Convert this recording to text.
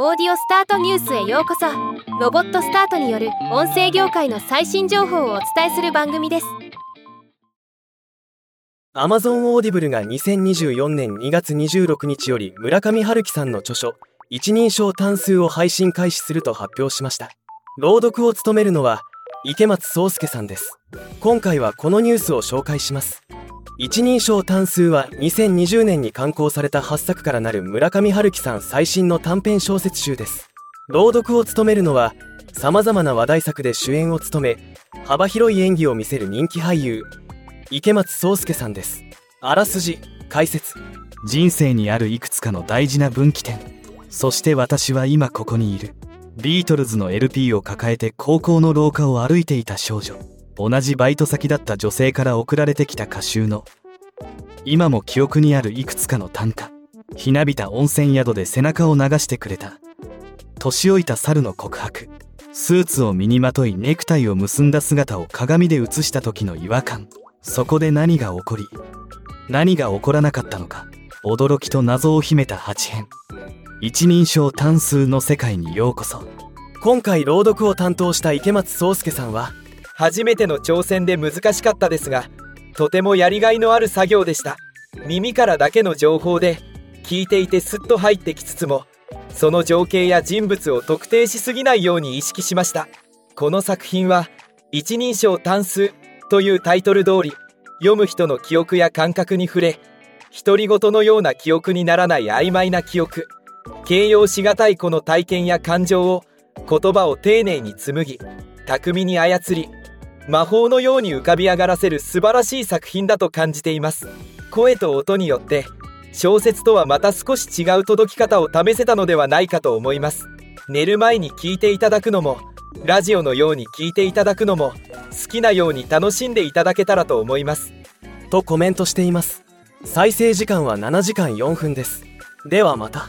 オーディオスタートニュースへようこそ。ロボットスタートによる音声業界の最新情報をお伝えする番組です。Amazon オーディブルが2024年2月26日より村上春樹さんの著書一人称単数を配信開始すると発表しました。朗読を務めるのは池松壮亮さんです。今回はこのニュースを紹介します。一人称単数は2020年に刊行された8作からなる村上春樹さん最新の短編小説集です。朗読を務めるのは様々な話題作で主演を務め幅広い演技を見せる人気俳優池松壮亮さんです。あらすじ解説。人生にあるいくつかの大事な分岐点。そして私は今ここにいる。ビートルズの LP を抱えて高校の廊下を歩いていた少女。同じバイト先だった女性から送られてきた歌集の今も記憶にあるいくつかの短歌ひなびた温泉宿で背中を流してくれた。年老いた猿の告白スーツを身にまといネクタイを結んだ姿を鏡で映した時の違和感。そこで何が起こり何が起こらなかったのか驚きと謎を秘めた8編。一人称単数の世界にようこそ。今回朗読を担当した池松壮亮さんは初めての挑戦で難しかったですがとてもやりがいのある作業でした。耳からだけの情報で聞いていてスッと入ってきつつもその情景や人物を特定しすぎないように意識しました。この作品は一人称単数というタイトル通り読む人の記憶や感覚に触れ独り言のような記憶にならない曖昧な記憶形容しがたいこの体験や感情を言葉を丁寧に紡ぎ巧みに操り魔法のように浮かび上がらせる素晴らしい作品だと感じています。声と音によって小説とはまた少し違う届き方を試せたのではないかと思います。寝る前に聞いていただくのもラジオのように聞いていただくのも好きなように楽しんでいただけたらと思います。とコメントしています。再生時間は7時間4分です。ではまた。